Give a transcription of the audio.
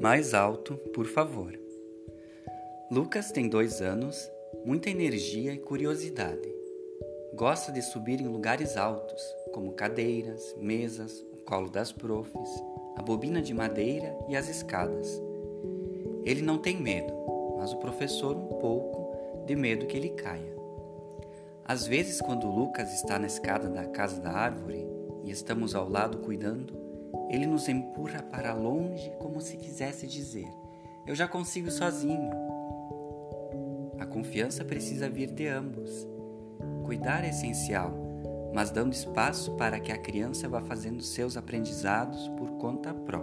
Mais alto, por favor. Lucas tem dois anos, muita energia e curiosidade. Gosta de subir em lugares altos, como cadeiras, mesas, o colo das profs, a bobina de madeira e as escadas. Ele não tem medo, mas o professor um pouco de medo que ele caia. Às vezes, quando Lucas está na escada da casa da árvore e estamos ao lado cuidando, ele nos empurra para longe como se quisesse dizer: Eu já consigo sozinho. A confiança precisa vir de ambos. Cuidar é essencial, mas dando espaço para que a criança vá fazendo seus aprendizados por conta própria.